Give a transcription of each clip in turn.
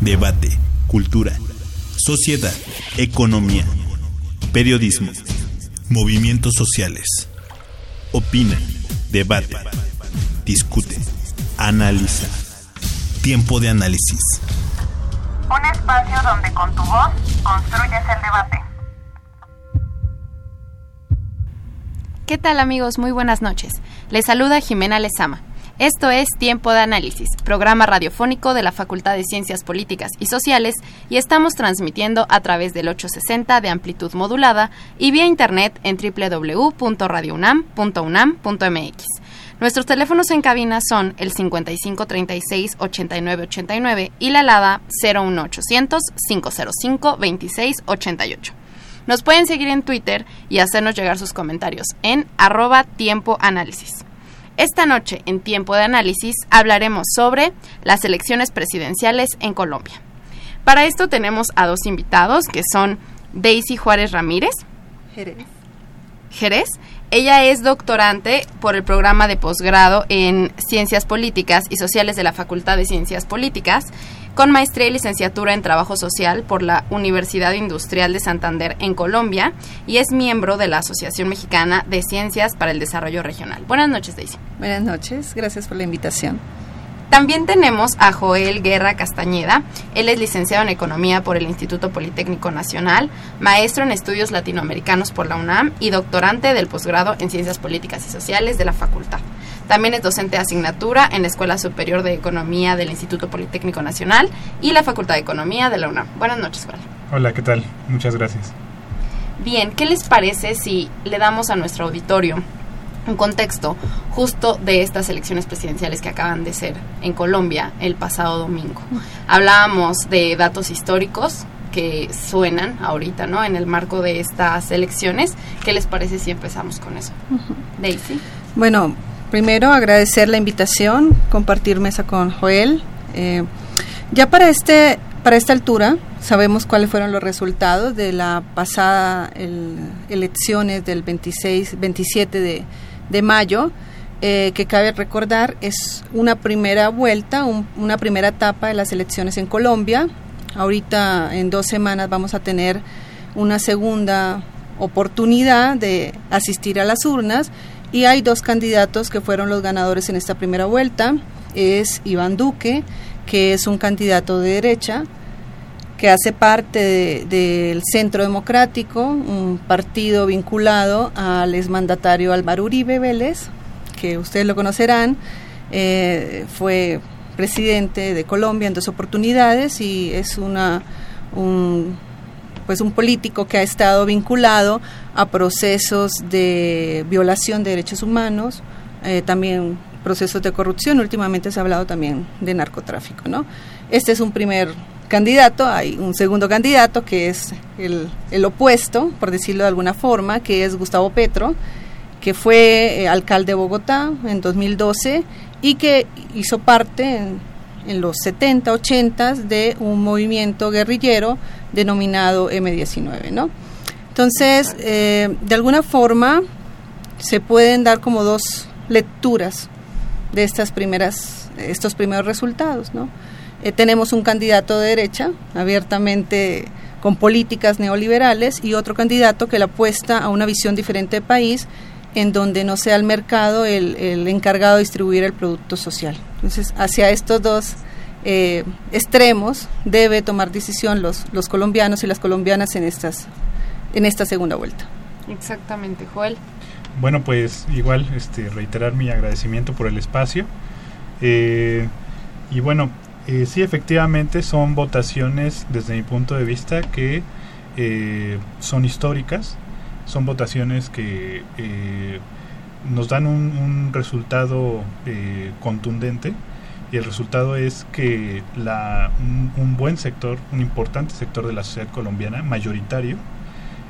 Debate. Cultura. Sociedad. Economía. Periodismo. Movimientos sociales. Opina. Debate. Discute. Analiza. Tiempo de análisis. Un espacio donde con tu voz construyes el debate. ¿Qué tal amigos? Muy buenas noches. Les saluda Jimena Lezama. Esto es Tiempo de Análisis, programa radiofónico de la Facultad de Ciencias Políticas y Sociales y estamos transmitiendo a través del 860 de amplitud modulada y vía internet en www.radiounam.unam.mx. Nuestros teléfonos en cabina son el 5536-8989 y la alada 01800-505-2688. Nos pueden seguir en Twitter y hacernos llegar sus comentarios en arroba tiempo análisis. Esta noche, en Tiempo de Análisis, hablaremos sobre las elecciones presidenciales en Colombia. Para esto tenemos a dos invitados, que son Daisy Juárez Ramírez. Jerez. Jerez. Ella es doctorante por el programa de posgrado en Ciencias Políticas y Sociales de la Facultad de Ciencias Políticas con maestría y licenciatura en Trabajo Social por la Universidad Industrial de Santander en Colombia y es miembro de la Asociación Mexicana de Ciencias para el Desarrollo Regional. Buenas noches, Daisy. Buenas noches, gracias por la invitación. También tenemos a Joel Guerra Castañeda. Él es licenciado en Economía por el Instituto Politécnico Nacional, maestro en Estudios Latinoamericanos por la UNAM y doctorante del posgrado en Ciencias Políticas y Sociales de la Facultad. También es docente de asignatura en la Escuela Superior de Economía del Instituto Politécnico Nacional y la Facultad de Economía de la UNAM. Buenas noches, Juan. Hola, ¿qué tal? Muchas gracias. Bien, ¿qué les parece si le damos a nuestro auditorio un contexto justo de estas elecciones presidenciales que acaban de ser en Colombia el pasado domingo? Hablábamos de datos históricos que suenan ahorita, ¿no? En el marco de estas elecciones. ¿Qué les parece si empezamos con eso? Daisy. Bueno, primero agradecer la invitación, compartir mesa con Joel. Eh, ya para este para esta altura sabemos cuáles fueron los resultados de la pasada elecciones del 26 27 de, mayo eh, que cabe recordar es una primera vuelta una primera etapa de las elecciones en Colombia ahorita en dos semanas vamos a tener una segunda oportunidad de asistir a las urnas y hay dos candidatos que fueron los ganadores en esta primera vuelta. Es Iván Duque, que es un candidato de derecha, que hace parte del Centro Democrático, un partido vinculado al exmandatario Álvaro Uribe Vélez, que ustedes lo conocerán, eh, fue presidente de Colombia en dos oportunidades y es una un pues un político que ha estado vinculado a procesos de violación de derechos humanos, eh, también procesos de corrupción, últimamente se ha hablado también de narcotráfico, ¿no? Este es un primer candidato, hay un segundo candidato que es el, el opuesto, por decirlo de alguna forma, que es Gustavo Petro, que fue eh, alcalde de Bogotá en 2012 y que hizo parte en, en los 70, 80 de un movimiento guerrillero denominado M19, ¿no? Entonces, eh, de alguna forma se pueden dar como dos lecturas de estas primeras, estos primeros resultados, ¿no? Eh, tenemos un candidato de derecha, abiertamente con políticas neoliberales, y otro candidato que le apuesta a una visión diferente de país, en donde no sea el mercado el, el encargado de distribuir el producto social. Entonces, hacia estos dos eh, extremos debe tomar decisión los, los colombianos y las colombianas en, estas, en esta segunda vuelta. Exactamente, Joel. Bueno, pues igual este, reiterar mi agradecimiento por el espacio. Eh, y bueno, eh, sí, efectivamente son votaciones desde mi punto de vista que son históricas, son votaciones que nos dan un, resultado contundente y el resultado es que un, buen sector, un importante sector de la sociedad colombiana, mayoritario,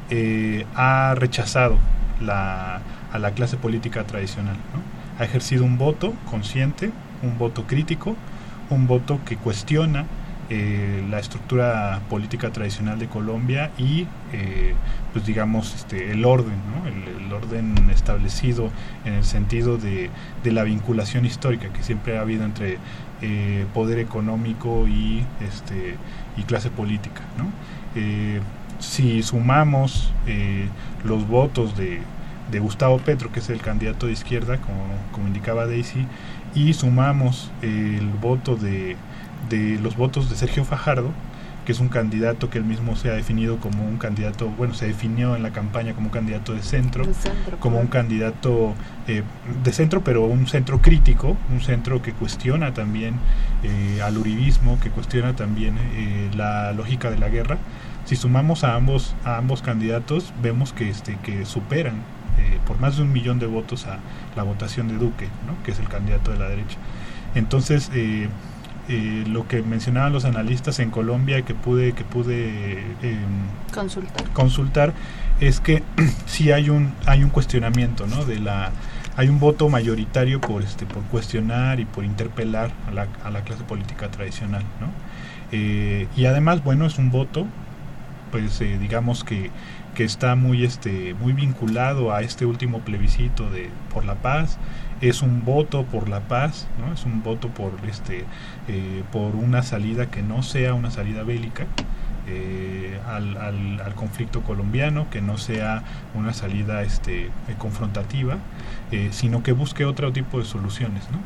eh, ha rechazado la, a la clase política tradicional. Ha ejercido un voto consciente, un voto crítico, un voto que cuestiona eh, la estructura política tradicional de Colombia y eh, pues digamos este el orden el, orden establecido en el sentido de, la vinculación histórica que siempre ha habido entre eh, poder económico y este y clase política si sumamos los votos de, de Gustavo Petro que es el candidato de izquierda como, como indicaba Daisy y sumamos el voto de de los votos de Sergio Fajardo, que es un candidato que él mismo se ha definido como un candidato, bueno, se definió en la campaña como un candidato de centro, como un candidato eh, de centro, pero un centro crítico, un centro que cuestiona también eh, al uribismo, que cuestiona también eh, la lógica de la guerra. Si sumamos a ambos, a ambos candidatos, vemos que, este, que superan por más de un millón de votos a la votación de Duque, ¿no? que es el candidato de la derecha. Entonces, eh, lo que mencionaban los analistas en Colombia que pude que pude em, consultar. consultar es que sí hay un hay un cuestionamiento no de la hay un voto mayoritario por este por cuestionar y por interpelar a la, a la clase política tradicional no eh, y además bueno es un voto pues eh, digamos que que está muy este muy vinculado a este último plebiscito de por la paz es un voto por la paz, ¿no? es un voto por, este, eh, por una salida que no sea una salida bélica. Eh, al, al, conflicto colombiano, que no sea una salida este, eh, confrontativa, sino que busque otro tipo de soluciones. ¿no?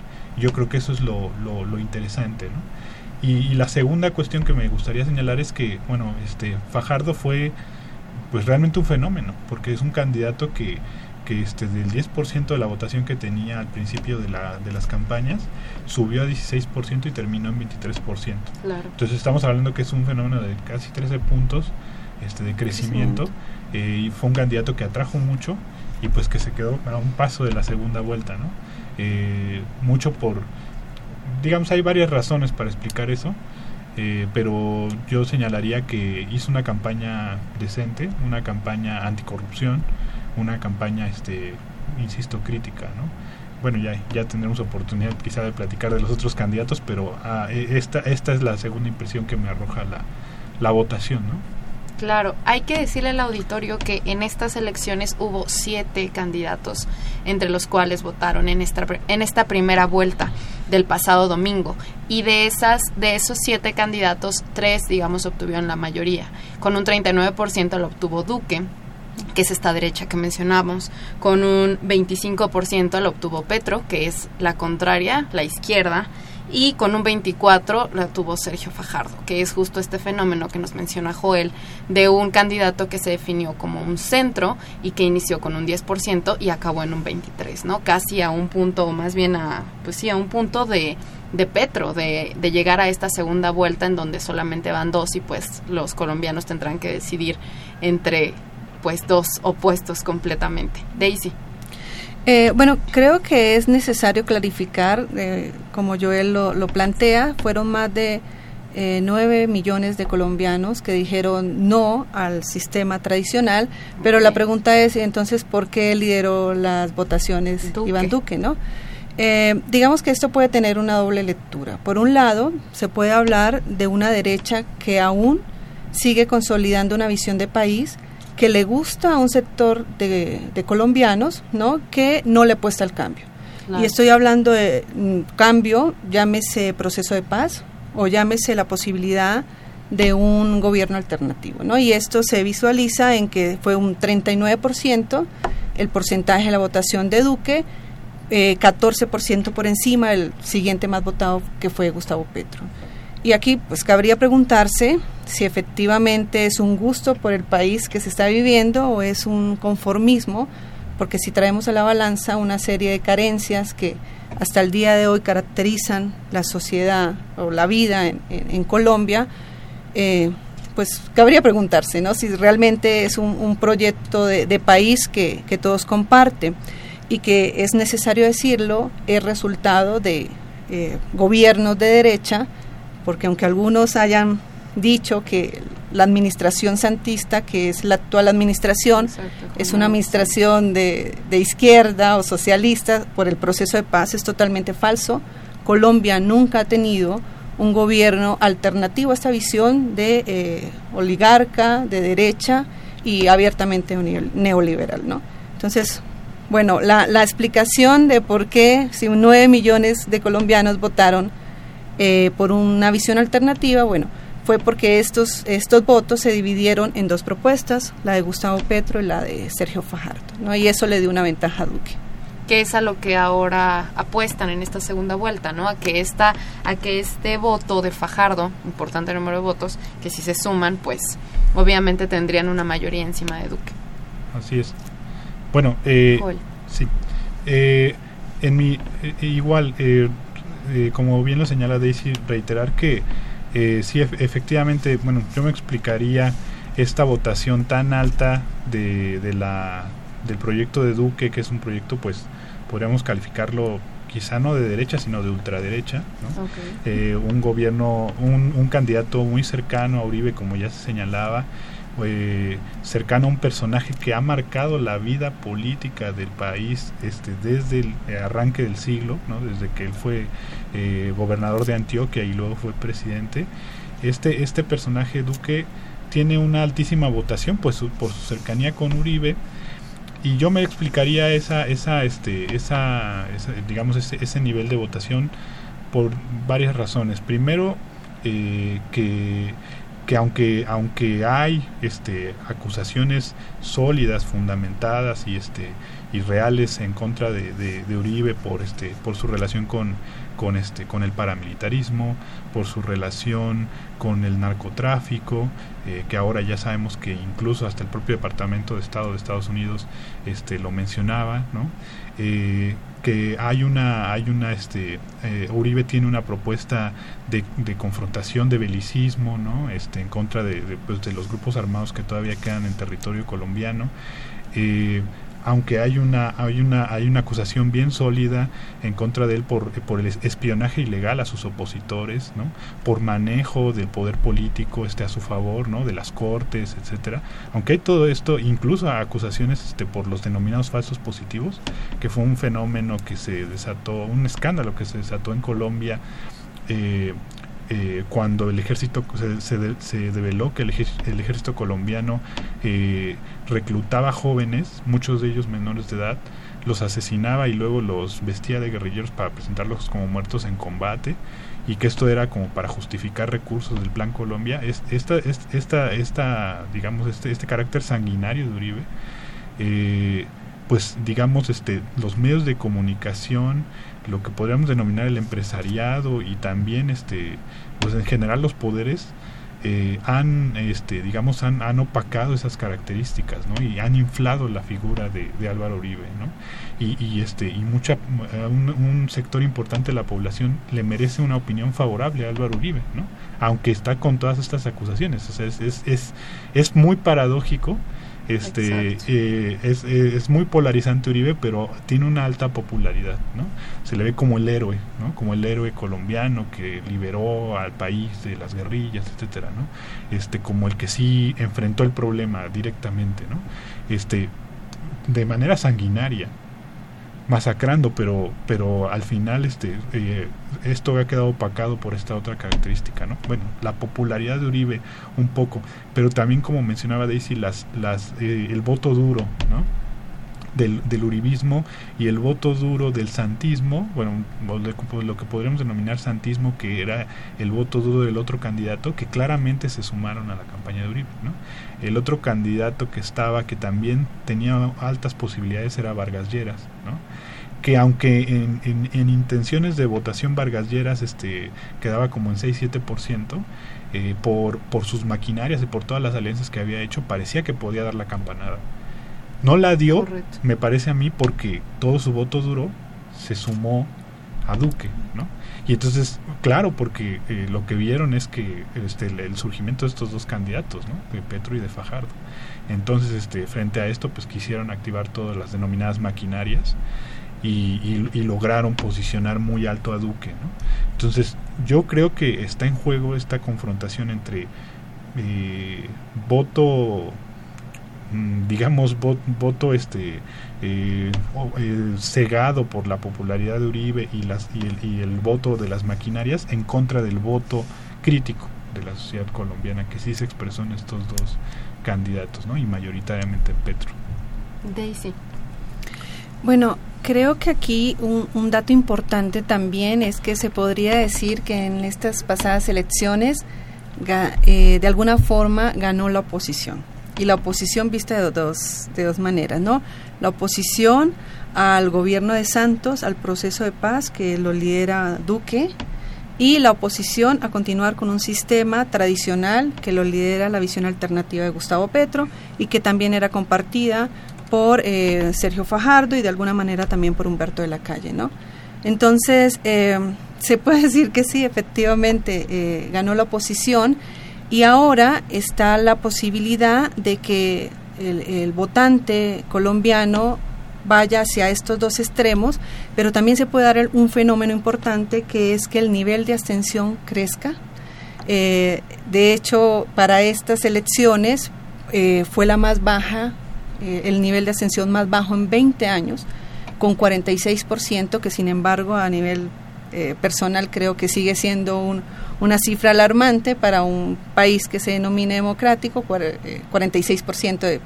Yo creo que eso es lo, lo, interesante. ¿no? Y, la segunda cuestión que me gustaría señalar es que, bueno, este, Fajardo fue pues realmente un fenómeno, porque es un candidato que que este, del 10% de la votación que tenía al principio de, la, de las campañas subió a 16% y terminó en 23%. Entonces estamos hablando que es un fenómeno de casi 13 puntos este, de crecimiento eh, y fue un candidato que atrajo mucho y pues que se quedó a un paso de la segunda vuelta. ¿no? Eh, mucho por, digamos, hay varias razones para explicar eso. Eh, pero yo señalaría que hizo una campaña decente, una campaña anticorrupción, una campaña, este, insisto, crítica, ¿no? Bueno, ya, ya tendremos oportunidad quizá de platicar de los otros candidatos, pero ah, e, esta, esta es la segunda impresión que me arroja la, la votación, ¿no? Claro, hay que decirle al auditorio que en estas elecciones hubo siete candidatos, entre los cuales votaron en esta, en esta primera vuelta del pasado domingo. Y de, esas, de esos siete candidatos, tres, digamos, obtuvieron la mayoría. Con un 39% lo obtuvo Duque, que es esta derecha que mencionamos, con un 25% lo obtuvo Petro, que es la contraria, la izquierda, y con un 24 lo obtuvo Sergio Fajardo, que es justo este fenómeno que nos menciona Joel, de un candidato que se definió como un centro y que inició con un 10% y acabó en un 23, ¿no? Casi a un punto, o más bien a, pues sí, a un punto de, de Petro, de, de llegar a esta segunda vuelta en donde solamente van dos y pues los colombianos tendrán que decidir entre pues dos opuestos completamente. Daisy. Eh, bueno, creo que es necesario clarificar, eh, como Joel lo, lo, plantea, fueron más de eh, nueve millones de colombianos que dijeron no al sistema tradicional, pero la pregunta es entonces por qué lideró las votaciones Iván Duque, ¿no? digamos que esto puede tener una doble lectura. Por un lado, se puede hablar de una derecha que aún sigue consolidando una visión de país que le gusta a un sector de, colombianos, ¿no? Que no le apuesta al cambio. Y estoy hablando de mm, cambio, llámese proceso de paz o llámese la posibilidad de un gobierno alternativo, ¿no? Y esto se visualiza en que fue un 39% el porcentaje de la votación de Duque, eh, 14% por encima del siguiente más votado que fue Gustavo Petro. Y aquí pues cabría preguntarse si efectivamente es un gusto por el país que se está viviendo o es un conformismo, porque si traemos a la balanza una serie de carencias que hasta el día de hoy caracterizan la sociedad o la vida en, Colombia, eh, pues cabría preguntarse ¿no? si realmente es un, proyecto de, país que, que, todos comparten y que es necesario decirlo, es resultado de eh, gobiernos de derecha, porque aunque algunos hayan dicho que la administración santista, que es la actual administración, es una administración de, de, izquierda o socialista por el proceso de paz, es totalmente falso. Colombia nunca ha tenido un gobierno alternativo a esta visión de eh, oligarca, de derecha y abiertamente neoliberal, ¿no? Entonces, bueno, la, la explicación de por qué si nueve millones de colombianos votaron eh, por una visión alternativa, bueno, fue porque estos, estos votos se dividieron en dos propuestas, la de Gustavo Petro y la de Sergio Fajardo, ¿no? y eso le dio una ventaja a Duque que es a lo que ahora apuestan en esta segunda vuelta, ¿no? A que esta, a que este voto de Fajardo, importante número de votos, que si se suman, pues obviamente tendrían una mayoría encima de Duque. Así es. Bueno, eh, sí. Eh, en mi eh, igual, eh, como bien lo señala Daisy, reiterar que eh, sí, efectivamente, bueno, yo me explicaría esta votación tan alta de, de, la, del proyecto de Duque, que es un proyecto, pues, podríamos calificarlo quizá no de derecha, sino de ultraderecha, ¿no? Eh, un gobierno, un, un, candidato muy cercano a Uribe, como ya se señalaba, eh, cercano a un personaje que ha marcado la vida política del país este, desde el arranque del siglo, ¿no? desde que él fue eh, gobernador de Antioquia y luego fue presidente. Este, este personaje, Duque, tiene una altísima votación pues, por su cercanía con Uribe y yo me explicaría esa, esa, este, esa, digamos, ese, ese, nivel de votación por varias razones. Primero, eh, que que aunque aunque hay este acusaciones sólidas fundamentadas y este y reales en contra de, de, Uribe por este por su relación con con este con el paramilitarismo por su relación con el narcotráfico eh, que ahora ya sabemos que incluso hasta el propio departamento de Estado de Estados Unidos este lo mencionaba no eh, que hay una hay una este eh, Uribe tiene una propuesta de, de, confrontación de belicismo no este en contra de, de, pues, de, los grupos armados que todavía quedan en territorio colombiano. Eh, aunque hay una hay una hay una acusación bien sólida en contra de él por, por el espionaje ilegal a sus opositores no por manejo del poder político este a su favor no de las cortes etcétera. Aunque hay todo esto incluso acusaciones este por los denominados falsos positivos que fue un fenómeno que se desató un escándalo que se desató en Colombia eh, eh, cuando el ejército se, se, se develó que el, el ejército colombiano eh, reclutaba jóvenes, muchos de ellos menores de edad, los asesinaba y luego los vestía de guerrilleros para presentarlos como muertos en combate y que esto era como para justificar recursos del Plan Colombia. Es, esta, esta, esta, digamos, este, este carácter sanguinario de Uribe, eh, pues digamos, este, los medios de comunicación, lo que podríamos denominar el empresariado y también este pues en general los poderes eh, han este digamos han, han, opacado esas características ¿no? y han inflado la figura de, Álvaro Uribe ¿no? y, y, este y mucha un, un, sector importante de la población le merece una opinión favorable a Álvaro Uribe ¿no? aunque está con todas estas acusaciones o sea, es, es, es, es muy paradójico este eh, es, es, muy polarizante Uribe pero tiene una alta popularidad no se le ve como el héroe no como el héroe colombiano que liberó al país de las guerrillas etcétera no este como el que sí enfrentó el problema directamente no este de manera sanguinaria masacrando, pero, pero al final este, eh, esto ha quedado opacado por esta otra característica, ¿no? Bueno, la popularidad de Uribe un poco, pero también como mencionaba Daisy, las, las, eh, el voto duro, ¿no? Del, del, uribismo y el voto duro del santismo, bueno, lo que podríamos denominar santismo, que era el voto duro del otro candidato, que claramente se sumaron a la campaña de Uribe. ¿no? El otro candidato que estaba, que también tenía altas posibilidades, era Vargas Lleras, ¿no? Que aunque en, en, en, intenciones de votación Vargas Lleras este, quedaba como en 6-7%, eh, por, por sus maquinarias y por todas las alianzas que había hecho, parecía que podía dar la campanada. No la dio, Correcto. me parece a mí, porque todo su voto duro se sumó a Duque, ¿no? Y entonces, claro, porque eh, lo que vieron es que este, el, el, surgimiento de estos dos candidatos, ¿no? De Petro y de Fajardo. Entonces, este, frente a esto, pues quisieron activar todas las denominadas maquinarias y, lograron posicionar muy alto a Duque. ¿no? Entonces yo creo que está en juego esta confrontación entre eh, voto mm, digamos voto este eh, eh, cegado por la popularidad de Uribe y las y el, y el voto de las maquinarias en contra del voto crítico de la sociedad colombiana que sí se expresó en estos dos candidatos, ¿no? Y mayoritariamente en Petro. Daisy. Bueno, creo que aquí un, dato importante también es que se podría decir que en estas pasadas elecciones eh, de alguna forma ganó la oposición. Y la oposición vista de dos, de dos maneras, ¿no? La oposición al gobierno de Santos, al proceso de paz que lo lidera Duque, y la oposición a continuar con un sistema tradicional que lo lidera la visión alternativa de Gustavo Petro y que también era compartida por eh, Sergio Fajardo y de alguna manera también por Humberto de la Calle, ¿no? Entonces, eh, se puede decir que sí, efectivamente eh, ganó la oposición y ahora está la posibilidad de que el votante colombiano vaya hacia estos dos extremos, pero también se puede dar un fenómeno importante que es que el nivel de abstención crezca. De hecho, para estas elecciones fue la más baja, eh, el nivel de abstención más bajo en 20 años, con 46%, que sin embargo a nivel personal creo que sigue siendo una cifra alarmante para un país que se denomine democrático, 46% de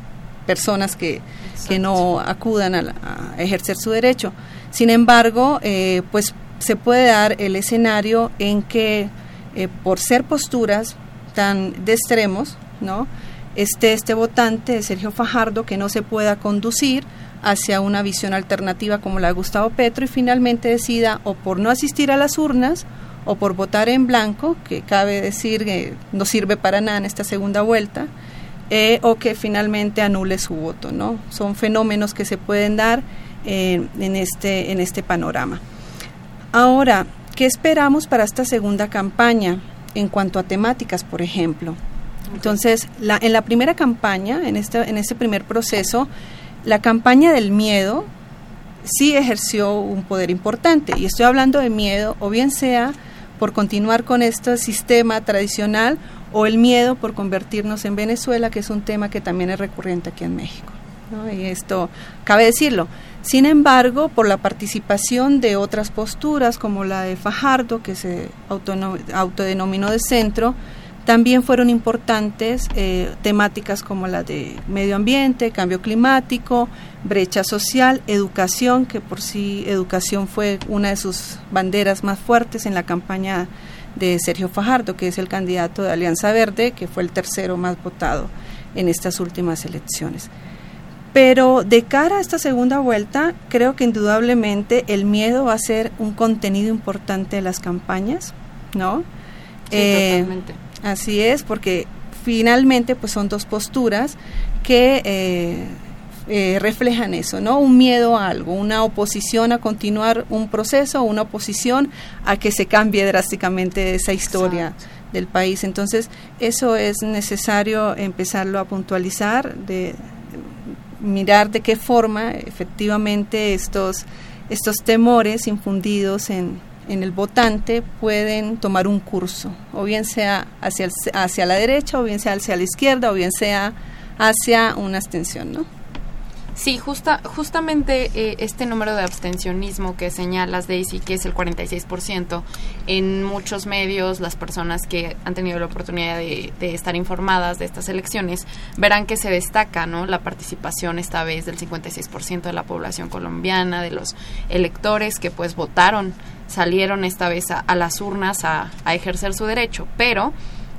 personas que, que no acudan a, ejercer su derecho. Sin embargo, eh, pues se puede dar el escenario en que eh, por ser posturas tan de extremos, ¿no? Esté este votante Sergio Fajardo que no se pueda conducir hacia una visión alternativa como la de Gustavo Petro y finalmente decida o por no asistir a las urnas o por votar en blanco, que cabe decir que no sirve para nada en esta segunda vuelta, eh, o que finalmente anule su voto. ¿no? Son fenómenos que se pueden dar eh, en, este, en este panorama. Ahora, ¿qué esperamos para esta segunda campaña en cuanto a temáticas, por ejemplo? Entonces, la, en la primera campaña, en este, en este primer proceso, la campaña del miedo sí ejerció un poder importante. Y estoy hablando de miedo, o bien sea por continuar con este sistema tradicional o el miedo por convertirnos en Venezuela, que es un tema que también es recurrente aquí en México. Y esto cabe decirlo. Sin embargo, por la participación de otras posturas, como la de Fajardo, que se autodenominó de centro, también fueron importantes eh, temáticas como la de medio ambiente, cambio climático, brecha social, educación, que por sí educación fue una de sus banderas más fuertes en la campaña de Sergio Fajardo, que es el candidato de Alianza Verde, que fue el tercero más votado en estas últimas elecciones. Pero de cara a esta segunda vuelta, creo que indudablemente el miedo va a ser un contenido importante de las campañas, ¿no? Sí, eh, totalmente. Así es, porque finalmente pues son dos posturas que eh, eh, reflejan eso, ¿no? Un miedo a algo, una oposición a continuar un proceso, una oposición a que se cambie drásticamente esa historia del país. Entonces, eso es necesario empezarlo a puntualizar, de mirar de qué forma efectivamente estos, estos temores infundidos en, en el votante pueden tomar un curso, o bien sea hacia, hacia la derecha, o bien sea hacia la izquierda, o bien sea hacia una abstención, ¿no? Sí, justa, justamente eh, este número de abstencionismo que señalas, Daisy, que es el 46%, en muchos medios las personas que han tenido la oportunidad de, estar informadas de estas elecciones verán que se destaca ¿no? la participación esta vez del 56% de la población colombiana, de los electores que pues votaron, salieron esta vez a, las urnas a, a ejercer su derecho, pero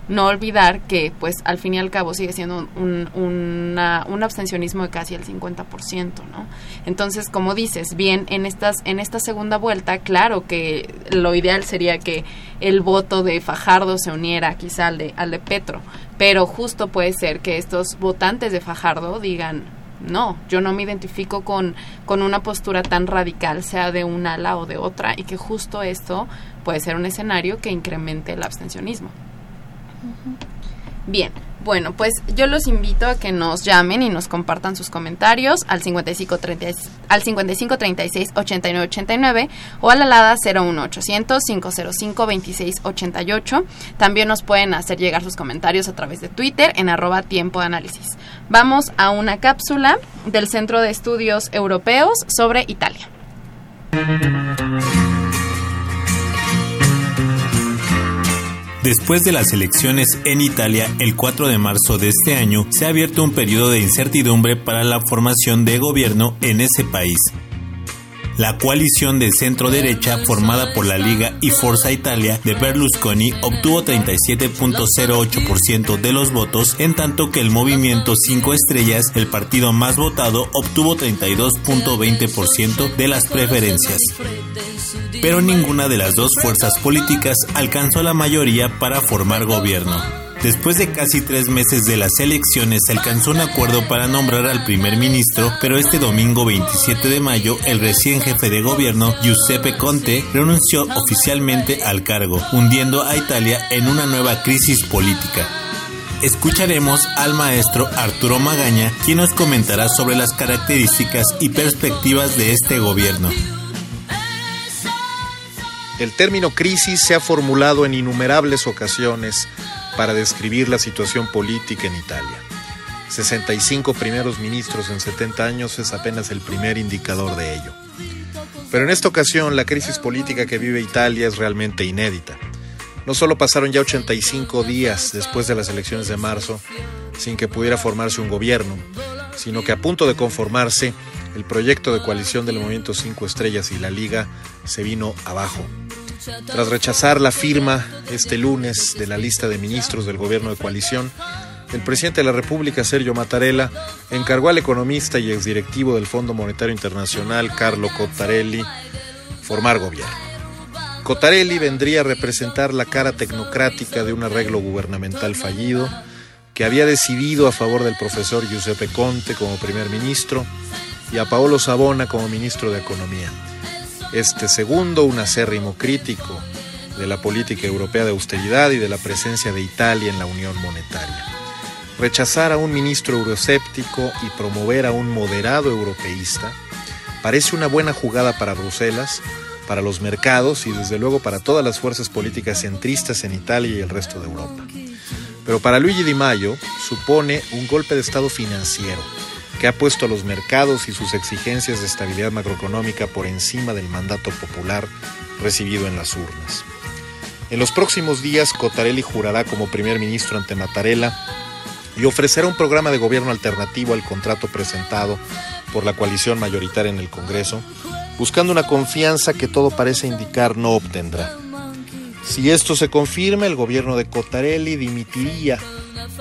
no olvidar que pues al fin y al cabo sigue siendo un, abstencionismo de casi el 50%, ¿no? Entonces, como dices, bien, en, estas, en esta segunda vuelta, claro que lo ideal sería que el voto de Fajardo se uniera quizá al de, al de Petro, pero justo puede ser que estos votantes de Fajardo digan, no, yo no me identifico con, con una postura tan radical, sea de un ala o de otra, y que justo esto puede ser un escenario que incremente el abstencionismo. Bien, Bueno, pues yo los invito a que nos llamen y nos compartan sus comentarios al 55 al 55 36 89 89 o a la alada 01800 505 26 88. También nos pueden hacer llegar sus comentarios a través de Twitter en arroba tiempo de análisis. Vamos a una cápsula del Centro de Estudios Europeos sobre Italia. Después de las elecciones en Italia el 4 de marzo de este año, se ha abierto un periodo de incertidumbre para la formación de gobierno en ese país. La coalición de centro-derecha formada por la Liga y Forza Italia de Berlusconi obtuvo 37.08% de los votos, en tanto que el movimiento 5 estrellas, el partido más votado, obtuvo 32.20% de las preferencias. Pero ninguna de las dos fuerzas políticas alcanzó la mayoría para formar gobierno. Después de casi tres meses de las elecciones se alcanzó un acuerdo para nombrar al primer ministro, pero este domingo 27 de mayo el recién jefe de gobierno Giuseppe Conte renunció oficialmente al cargo, hundiendo a Italia en una nueva crisis política. Escucharemos al maestro Arturo Magaña, quien nos comentará sobre las características y perspectivas de este gobierno. El término crisis se ha formulado en innumerables ocasiones para describir la situación política en Italia. 65 primeros ministros en 70 años es apenas el primer indicador de ello. Pero en esta ocasión la crisis política que vive Italia es realmente inédita. No solo pasaron ya 85 días después de las elecciones de marzo sin que pudiera formarse un gobierno, sino que a punto de conformarse, el proyecto de coalición del Movimiento 5 Estrellas y la Liga se vino abajo. Tras rechazar la firma este lunes de la lista de ministros del gobierno de coalición, el presidente de la República, Sergio Mattarella, encargó al economista y exdirectivo del Fondo Monetario Internacional, Carlo Cottarelli, formar gobierno. Cottarelli vendría a representar la cara tecnocrática de un arreglo gubernamental fallido que había decidido a favor del profesor Giuseppe Conte como primer ministro y a Paolo Sabona como ministro de Economía este segundo, un acérrimo crítico de la política europea de austeridad y de la presencia de Italia en la Unión Monetaria. Rechazar a un ministro euroscéptico y promover a un moderado europeísta parece una buena jugada para Bruselas, para los mercados y desde luego para todas las fuerzas políticas centristas en Italia y el resto de Europa. Pero para Luigi Di Maio supone un golpe de Estado financiero que ha puesto a los mercados y sus exigencias de estabilidad macroeconómica por encima del mandato popular recibido en las urnas. En los próximos días, Cotarelli jurará como primer ministro ante Mattarella y ofrecerá un programa de gobierno alternativo al contrato presentado por la coalición mayoritaria en el Congreso, buscando una confianza que todo parece indicar no obtendrá. Si esto se confirma, el gobierno de Cotarelli dimitiría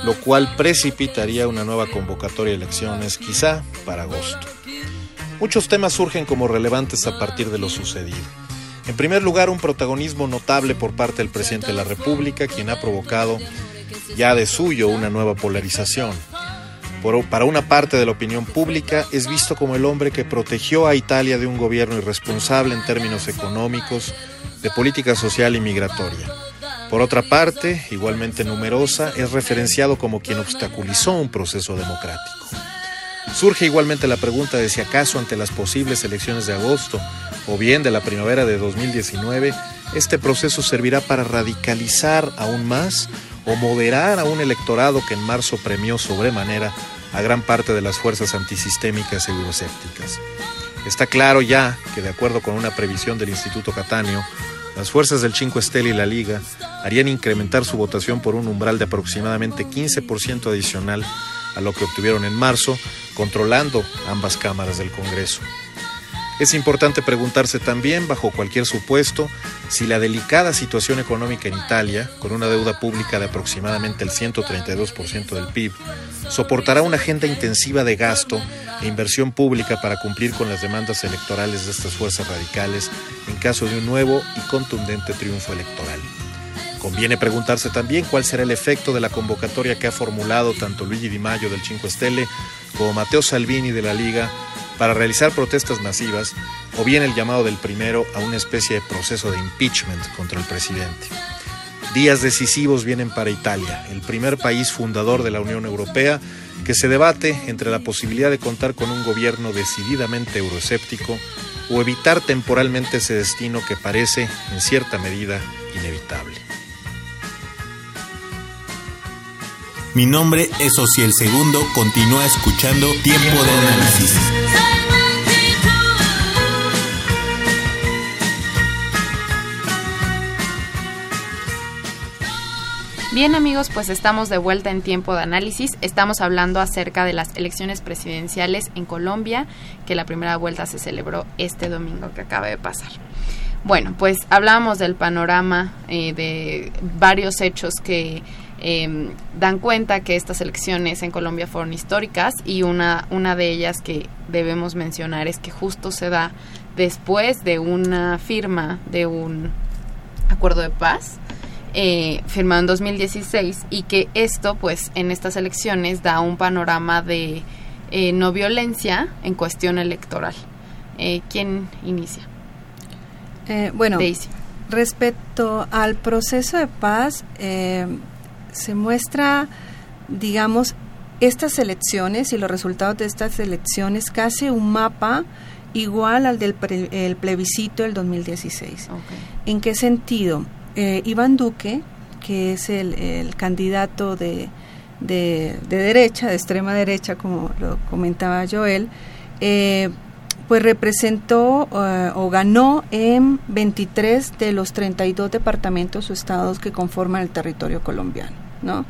lo cual precipitaría una nueva convocatoria de elecciones, quizá para agosto. Muchos temas surgen como relevantes a partir de lo sucedido. En primer lugar, un protagonismo notable por parte del presidente de la República, quien ha provocado ya de suyo una nueva polarización. para una parte de la opinión pública, es visto como el hombre que protegió a Italia de un gobierno irresponsable en términos económicos, de política social y migratoria. Por otra parte, igualmente numerosa, es referenciado como quien obstaculizó un proceso democrático. Surge igualmente la pregunta de si acaso ante las posibles elecciones de agosto o bien de la primavera de 2019, este proceso servirá para radicalizar aún más o moderar a un electorado que en marzo premió sobremanera a gran parte de las fuerzas antisistémicas e euroscépticas. Está claro ya que, de acuerdo con una previsión del Instituto Catáneo, las fuerzas del Cinco Estela y la Liga harían incrementar su votación por un umbral de aproximadamente 15% adicional a lo que obtuvieron en marzo, controlando ambas cámaras del Congreso. Es importante preguntarse también, bajo cualquier supuesto, si la delicada situación económica en Italia, con una deuda pública de aproximadamente el 132% del PIB, soportará una agenda intensiva de gasto e inversión pública para cumplir con las demandas electorales de estas fuerzas radicales en caso de un nuevo y contundente triunfo electoral. Conviene preguntarse también cuál será el efecto de la convocatoria que ha formulado tanto Luigi Di Maio del Cinque Stelle como Matteo Salvini de la Liga para realizar protestas masivas o bien el llamado del primero a una especie de proceso de impeachment contra el presidente. Días decisivos vienen para Italia, el primer país fundador de la Unión Europea que se debate entre la posibilidad de contar con un gobierno decididamente euroescéptico o evitar temporalmente ese destino que parece, en cierta medida, inevitable. Mi nombre es Ociel Segundo, continúa escuchando Tiempo de Análisis. Bien amigos, pues estamos de vuelta en tiempo de análisis. Estamos hablando acerca de las elecciones presidenciales en Colombia, que la primera vuelta se celebró este domingo que acaba de pasar. Bueno, pues hablábamos del panorama eh, de varios hechos que eh, dan cuenta que estas elecciones en Colombia fueron históricas y una, una de ellas que debemos mencionar es que justo se da después de una firma de un acuerdo de paz eh, firmado en 2016 y que esto pues en estas elecciones da un panorama de eh, no violencia en cuestión electoral. Eh, ¿Quién inicia? Eh, bueno, respecto al proceso de paz, se muestra, digamos, estas elecciones y los resultados de estas elecciones casi un mapa igual al del el plebiscito del 2016. ¿En qué sentido? Eh, Iván Duque, que es el, candidato de, de, derecha, de extrema derecha, como lo comentaba Joel, eh, pues representó eh, o ganó en 23 de los 32 departamentos o estados que conforman el territorio colombiano, ¿no?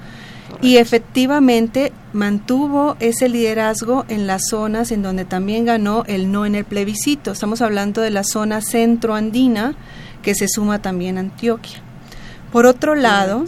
Y efectivamente mantuvo ese liderazgo en las zonas en donde también ganó el no en el plebiscito. Estamos hablando de la zona centroandina, que se suma también Antioquia. Por otro lado,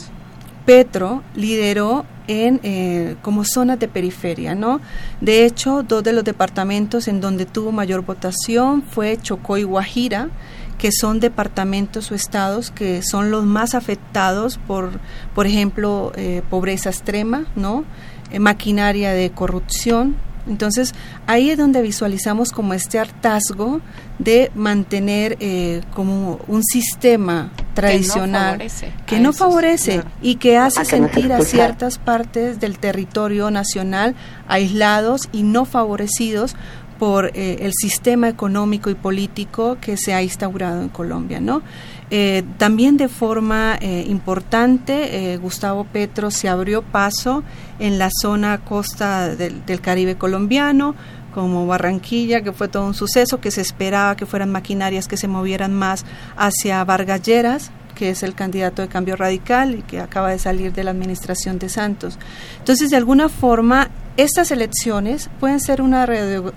Petro lideró en eh, como zonas de periferia, ¿no? De hecho, dos de los departamentos en donde tuvo mayor votación fue Chocó y Guajira, que son departamentos o estados que son los más afectados por, por ejemplo, eh, pobreza extrema, ¿no? Eh, maquinaria de corrupción, entonces, ahí es donde visualizamos como este hartazgo de mantener eh, como un sistema tradicional que no favorece, y que hace sentir a ciertas partes del territorio nacional aislados y no favorecidos por eh, el sistema económico y político que se ha instaurado en Colombia, ¿no? Eh, también de forma eh, importante, Gustavo Petro se abrió paso en la zona costa del, Caribe colombiano, como Barranquilla, que fue todo un suceso, que se esperaba que fueran maquinarias que se movieran más hacia Vargalleras, que es el candidato de cambio radical y que acaba de salir de la administración de Santos. Entonces, de alguna forma, estas elecciones pueden ser una,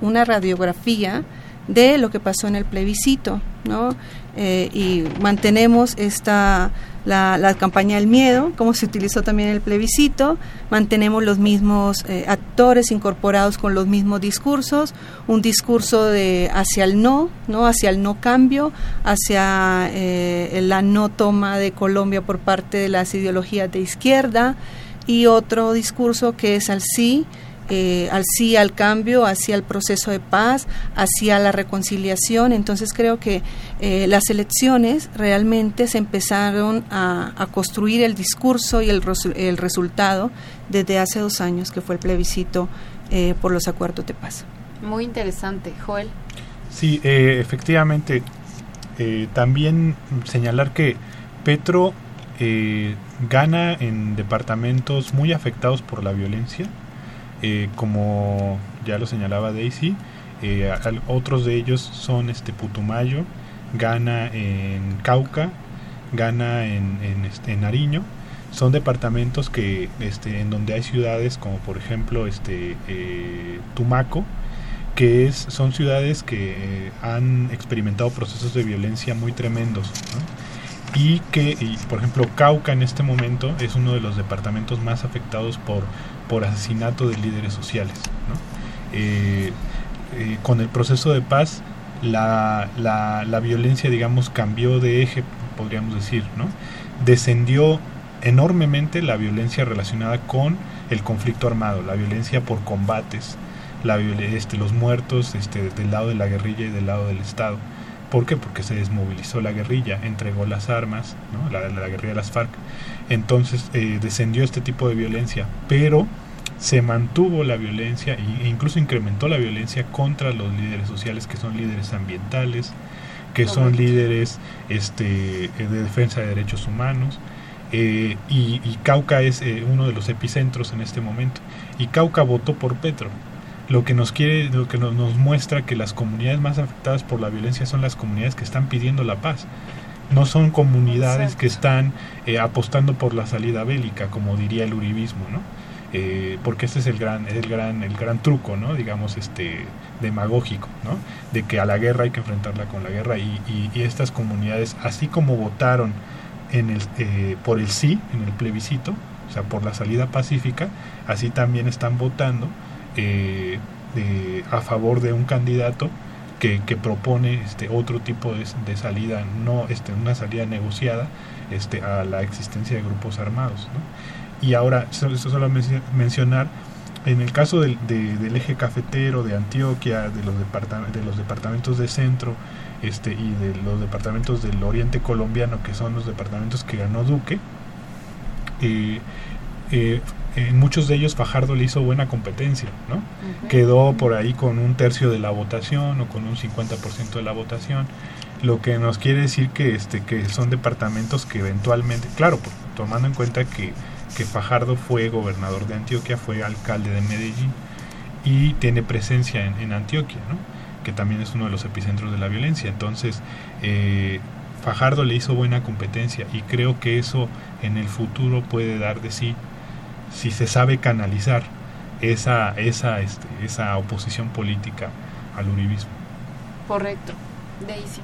una radiografía de lo que pasó en el plebiscito, ¿no? Eh, y mantenemos esta la, la, campaña del miedo, como se utilizó también en el plebiscito, mantenemos los mismos eh, actores incorporados con los mismos discursos, un discurso de hacia el no, no hacia el no cambio, hacia eh, la no toma de Colombia por parte de las ideologías de izquierda y otro discurso que es al sí, eh, al sí al cambio, hacia el proceso de paz, hacia la reconciliación. Entonces creo que eh, las elecciones realmente se empezaron a, construir el discurso y el, el, resultado desde hace dos años, que fue el plebiscito eh, por los acuerdos de paz. Muy interesante, Joel. Sí, efectivamente. también señalar que Petro gana en departamentos muy afectados por la violencia eh, como ya lo señalaba Daisy, eh, otros de ellos son este Putumayo, gana en Cauca, gana en, en, este, en Nariño. Son departamentos que, este, en donde hay ciudades como por ejemplo este, eh, Tumaco, que es, son ciudades que han experimentado procesos de violencia muy tremendos. y que, y, por ejemplo, Cauca en este momento es uno de los departamentos más afectados por por asesinato de líderes sociales. Eh, eh, con el proceso de paz, la, la, violencia, digamos, cambió de eje, podríamos decir, ¿no? Descendió enormemente la violencia relacionada con el conflicto armado, la violencia por combates, la, este, los muertos este, del lado de la guerrilla y del lado del Estado. ¿Por qué? Porque se desmovilizó la guerrilla, entregó las armas, ¿no? la, la, guerrilla de las FARC. Entonces eh, descendió este tipo de violencia, pero se mantuvo la violencia e incluso incrementó la violencia contra los líderes sociales que son líderes ambientales, que son líderes este, de defensa de derechos humanos. Eh, y, Cauca es eh, uno de los epicentros en este momento. Y Cauca votó por Petro lo que nos quiere, lo que nos, muestra que las comunidades más afectadas por la violencia son las comunidades que están pidiendo la paz. No son comunidades que están eh, apostando por la salida bélica, como diría el uribismo, ¿no? Eh, porque este es el gran, el gran, el gran truco, ¿no? Digamos, este demagógico, ¿no? De que a la guerra hay que enfrentarla con la guerra y, estas comunidades, así como votaron en el, eh, por el sí en el plebiscito, o sea, por la salida pacífica, así también están votando eh, a favor de un candidato que, propone este otro tipo de, salida, no este, una salida negociada este, a la existencia de grupos armados. Y ahora, eso, solo mencionar, en el caso del, del, eje cafetero de Antioquia, de los, de los departamentos de centro este, y de los departamentos del oriente colombiano, que son los departamentos que ganó Duque, eh, eh, en muchos de ellos Fajardo le hizo buena competencia, ¿no? Quedó por ahí con un tercio de la votación o con un 50% de la votación, lo que nos quiere decir que este que son departamentos que eventualmente, claro, pues, tomando en cuenta que, que Fajardo fue gobernador de Antioquia, fue alcalde de Medellín y tiene presencia en, Antioquia, ¿no? que también es uno de los epicentros de la violencia. Entonces, eh, Fajardo le hizo buena competencia y creo que eso en el futuro puede dar de sí si se sabe canalizar esa, esa, este, esa oposición política al uribismo. Correcto. Daisy.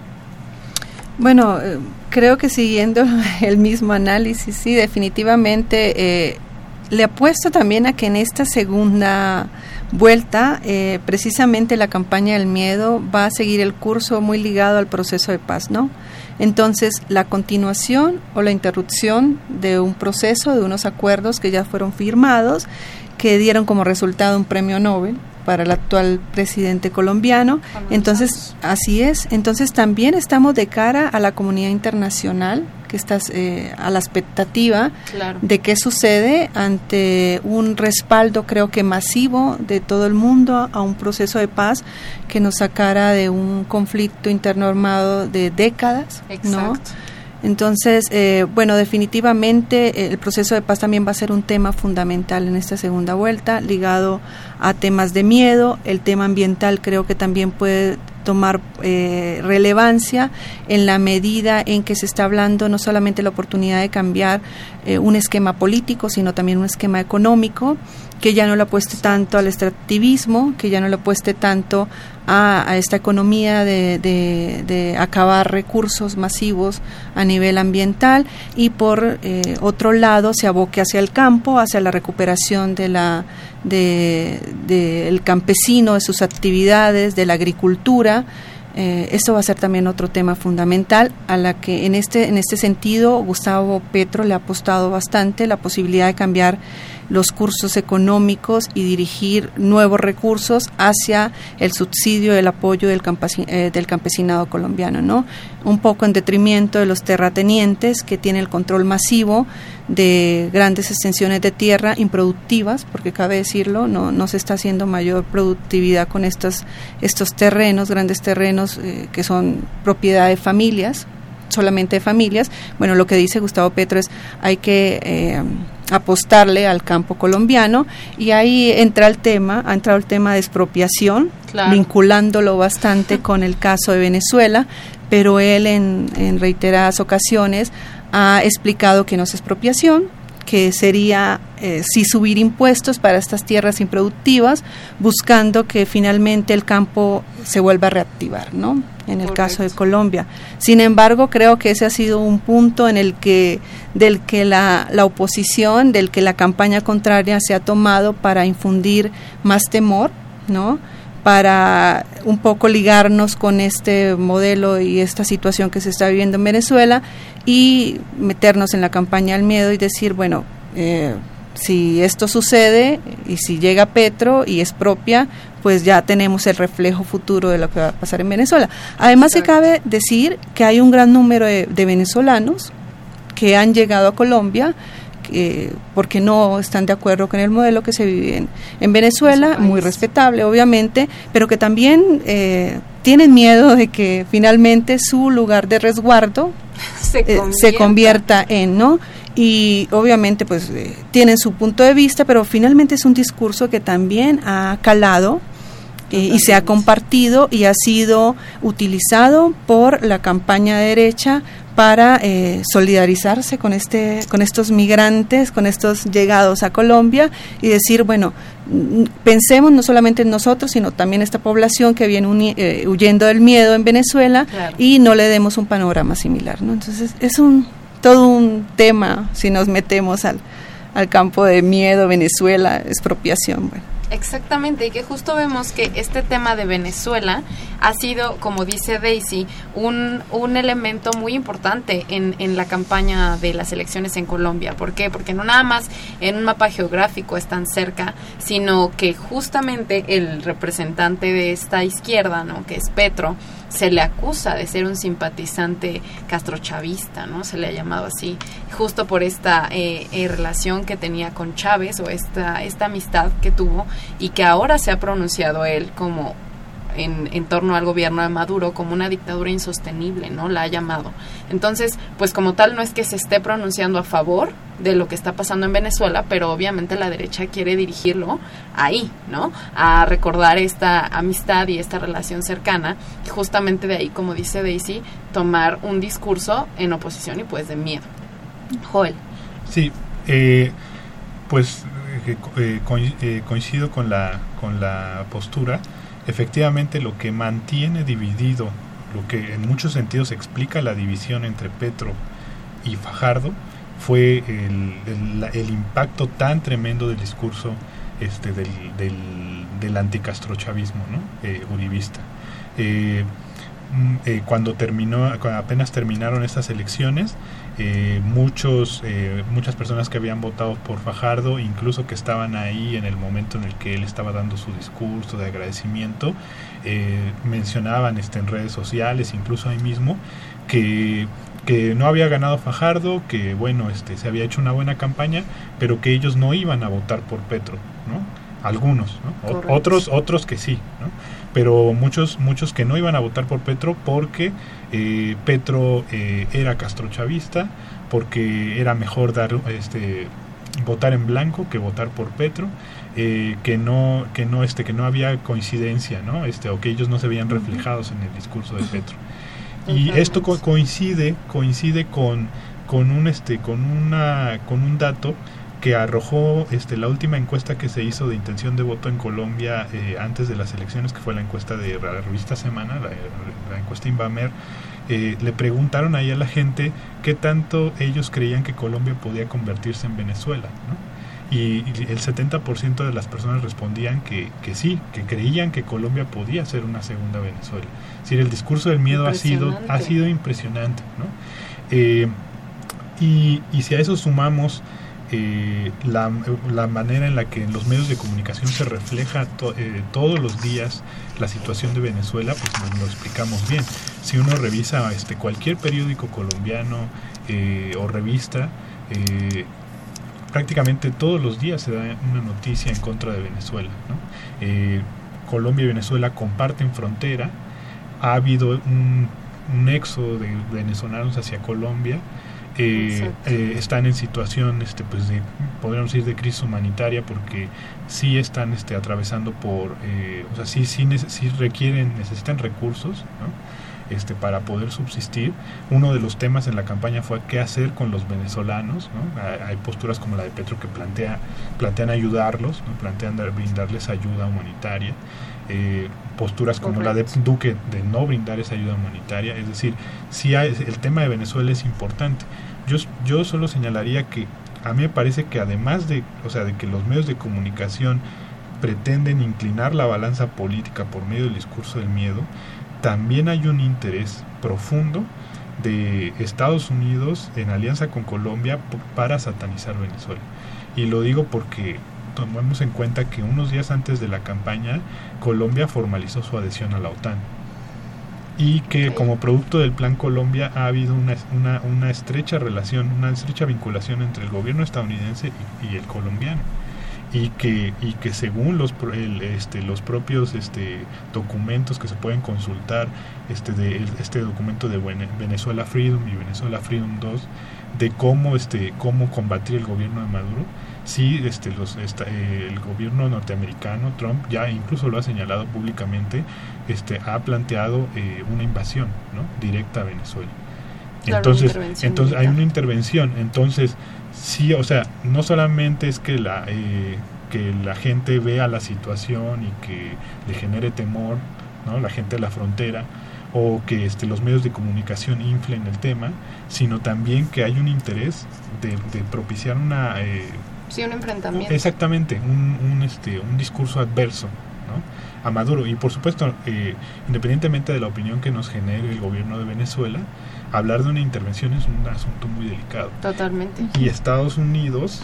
Bueno, eh, creo que siguiendo el mismo análisis, sí, definitivamente eh, le apuesto también a que en esta segunda vuelta, eh, precisamente la campaña del miedo va a seguir el curso muy ligado al proceso de paz, ¿no? Entonces, la continuación o la interrupción de un proceso, de unos acuerdos que ya fueron firmados, que dieron como resultado un premio Nobel para el actual presidente colombiano. Entonces, así es. Entonces, también estamos de cara a la comunidad internacional, que está eh, a la expectativa de qué sucede ante un respaldo, creo que masivo, de todo el mundo a un proceso de paz que nos sacara de un conflicto interno armado de décadas. ¿no? Entonces, eh, bueno, definitivamente eh, el proceso de paz también va a ser un tema fundamental en esta segunda vuelta, ligado a temas de miedo. El tema ambiental creo que también puede tomar eh, relevancia en la medida en que se está hablando no solamente la oportunidad de cambiar un esquema político, sino también un esquema económico que ya no le apueste tanto al extractivismo, que ya no le apueste tanto a, esta economía de, acabar recursos masivos a nivel ambiental y por eh, otro lado se aboque hacia el campo, hacia la recuperación de la del campesino, de sus actividades, de la agricultura. Eh, esto va a ser también otro tema fundamental a la que en este en este sentido Gustavo Petro le ha apostado bastante la posibilidad de cambiar los cursos económicos y dirigir nuevos recursos hacia el subsidio, el apoyo del, eh, del campesinado colombiano, ¿no? Un poco en detrimento de los terratenientes que tienen el control masivo de grandes extensiones de tierra improductivas, porque cabe decirlo, no, no se está haciendo mayor productividad con estos, estos terrenos, grandes terrenos eh, que son propiedad de familias, solamente de familias. Bueno, lo que dice Gustavo Petro es hay que eh, apostarle al campo colombiano y ahí entra el tema, ha entrado el tema de expropiación, vinculándolo bastante con el caso de Venezuela, pero él en, en reiteradas ocasiones ha explicado que no es expropiación, que sería eh, sí subir impuestos para estas tierras improductivas, buscando que finalmente el campo se vuelva a reactivar, ¿no? En el caso de Colombia. Sin embargo, creo que ese ha sido un punto en el que del que la, la oposición, del que la campaña contraria se ha tomado para infundir más temor, ¿no? Para un poco ligarnos con este modelo y esta situación que se está viviendo en Venezuela y meternos en la campaña del miedo y decir, bueno, eh, si esto sucede y si llega Petro y es propia, pues ya tenemos el reflejo futuro de lo que va a pasar en Venezuela. Además, se cabe decir que hay un gran número de, venezolanos que han llegado a Colombia porque no están de acuerdo con el modelo que se vive en, Venezuela, muy respetable obviamente, pero que también eh, tienen miedo de que finalmente su lugar de resguardo eh, se convierta, en, ¿no? Y obviamente pues eh, tienen su punto de vista, pero finalmente es un discurso que también ha calado y se ha compartido y ha sido utilizado por la campaña derecha para eh, solidarizarse con este con estos migrantes con estos llegados a Colombia y decir bueno mm, pensemos no solamente en nosotros sino también esta población que viene eh, huyendo del miedo en Venezuela y no le demos un panorama similar no entonces es un todo un tema si nos metemos al al campo de miedo Venezuela expropiación bueno Exactamente, y que justo vemos que este tema de Venezuela ha sido, como dice Daisy, un, un elemento muy importante en, en la campaña de las elecciones en Colombia. ¿Por qué? Porque no nada más en un mapa geográfico están cerca, sino que justamente el representante de esta izquierda, ¿no? que es Petro, se le acusa de ser un simpatizante castrochavista, ¿no? Se le ha llamado así, justo por esta eh, eh, relación que tenía con Chávez o esta, esta amistad que tuvo y que ahora se ha pronunciado él como en, torno al gobierno de Maduro como una dictadura insostenible, ¿no? La ha llamado. Entonces, pues como tal no es que se esté pronunciando a favor de lo que está pasando en Venezuela, pero obviamente la derecha quiere dirigirlo ahí, ¿no? A recordar esta amistad y esta relación cercana, justamente de ahí, como dice Daisy, tomar un discurso en oposición y pues de miedo. Joel. Sí, eh, pues eh, eh, coincido con la, con la postura efectivamente lo que mantiene dividido, lo que en muchos sentidos explica la división entre Petro y Fajardo, fue el, impacto tan tremendo del discurso este, del, del, del anticastrochavismo ¿no? Eh, uribista. Eh, mm, eh, cuando terminó, apenas terminaron estas elecciones, eh, muchos, eh, muchas personas que habían votado por Fajardo, incluso que estaban ahí en el momento en el que él estaba dando su discurso de agradecimiento, eh, mencionaban este, en redes sociales, incluso ahí mismo, que, que no había ganado Fajardo, que bueno, este, se había hecho una buena campaña, pero que ellos no iban a votar por Petro, ¿no? Algunos, otros, otros que sí, ¿no? pero muchos, muchos que no iban a votar por Petro porque eh, Petro eh, era castrochavista, porque era mejor dar, este, votar en blanco que votar por Petro, eh, que no, que no, este, que no había coincidencia, ¿no? Este, o que ellos no se veían reflejados en el discurso de Petro. Y esto coincide, coincide con, con un este, con una, con un dato que arrojó este, la última encuesta que se hizo de intención de voto en Colombia eh, antes de las elecciones, que fue la encuesta de la revista Semana, la, encuesta Invamer, eh, le preguntaron ahí a la gente qué tanto ellos creían que Colombia podía convertirse en Venezuela. Y, el 70% de las personas respondían que, que, sí, que creían que Colombia podía ser una segunda Venezuela. Es decir, el discurso del miedo ha sido, ha sido impresionante. ¿no? Eh, y, y si a eso sumamos eh, la, la, manera en la que en los medios de comunicación se refleja eh, todos los días la situación de Venezuela, pues lo explicamos bien. Si uno revisa este, cualquier periódico colombiano eh, o revista, prácticamente todos los días se da una noticia en contra de Venezuela. Colombia y Venezuela comparten frontera, ha habido un, un éxodo de venezolanos hacia Colombia, eh, eh, están en situación, este, pues de, podríamos decir, de crisis humanitaria porque sí están este, atravesando por, eh, o sea, sí, sí, sí, requieren, necesitan recursos este, para poder subsistir. Uno de los temas en la campaña fue qué hacer con los venezolanos. ¿no? Hay posturas como la de Petro que plantea, plantean ayudarlos, ¿no? plantean brindarles ayuda humanitaria. Eh, posturas como la de Duque de no brindar esa ayuda humanitaria. Es decir, si el tema de Venezuela es importante. Yo, yo solo señalaría que a mí me parece que además de, o sea, de que los medios de comunicación pretenden inclinar la balanza política por medio del discurso del miedo, también hay un interés profundo de Estados Unidos en alianza con Colombia para satanizar Venezuela. Y lo digo porque tomemos en cuenta que unos días antes de la campaña, Colombia formalizó su adhesión a la OTAN. Y que como producto del Plan Colombia ha habido una, una, una, estrecha relación, una estrecha vinculación entre el gobierno estadounidense y, y el colombiano y que y que según los el, este, los propios este documentos que se pueden consultar este de este documento de Venezuela Freedom y Venezuela Freedom 2 de cómo este cómo combatir el gobierno de Maduro sí este los eh, el gobierno norteamericano Trump ya incluso lo ha señalado públicamente este ha planteado eh, una invasión ¿no? directa a Venezuela. Entonces entonces hay una intervención. Entonces sí, o sea, no solamente es que la, eh, que la gente vea la situación y que le genere temor, ¿no? La gente de la frontera, o que este, los medios de comunicación inflen el tema, sino también que hay un interés de, propiciar una... Eh, sí, un enfrentamiento. Exactamente, un, un, este, un discurso adverso ¿no? a Maduro. Y por supuesto, eh, independientemente de la opinión que nos genere el gobierno de Venezuela, hablar de una intervención es un asunto muy delicado. Totalmente. Y Estados Unidos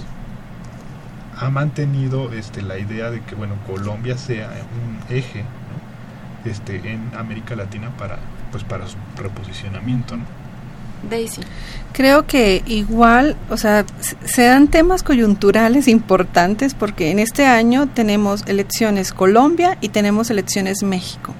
ha mantenido este, la idea de que bueno Colombia sea un eje este, en América Latina para pues para su reposicionamiento. ¿no? Daisy. Creo que igual, o sea, se dan temas coyunturales importantes porque en este año tenemos elecciones Colombia y tenemos elecciones México.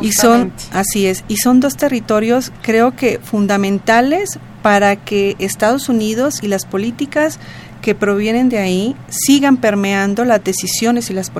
Y son, así es, y son dos territorios creo que fundamentales para que Estados Unidos y las políticas que provienen de ahí sigan permeando las decisiones y las,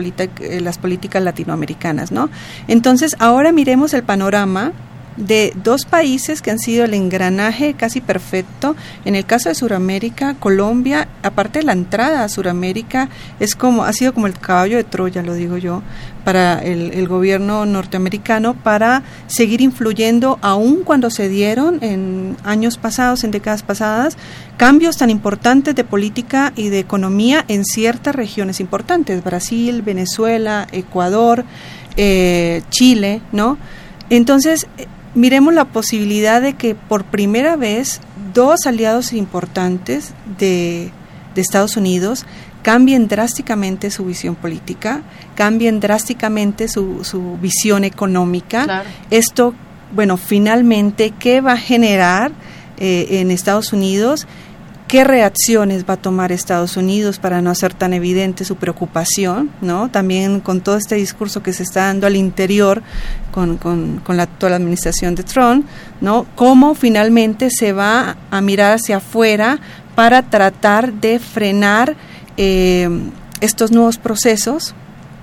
eh, las políticas latinoamericanas, ¿no? Entonces, ahora miremos el panorama de dos países que han sido el engranaje casi perfecto. En el caso de Sudamérica, Colombia, aparte de la entrada a Sudamérica, es como, ha sido como el caballo de Troya, lo digo yo, para el, gobierno norteamericano para seguir influyendo, aun cuando se dieron en años pasados, en décadas pasadas, cambios tan importantes de política y de economía en ciertas regiones importantes, Brasil, Venezuela, Ecuador, eh, Chile, ¿no? Entonces, miremos la posibilidad de que por primera vez dos aliados importantes de, Estados Unidos cambien drásticamente su visión política, cambien drásticamente su, su visión económica. Esto, bueno, finalmente, ¿qué va a generar eh, en Estados Unidos? Qué reacciones va a tomar Estados Unidos para no hacer tan evidente su preocupación, ¿no? También con todo este discurso que se está dando al interior con, con, la actual administración de Trump, ¿no? Cómo finalmente se va a mirar hacia afuera para tratar de frenar eh, estos nuevos procesos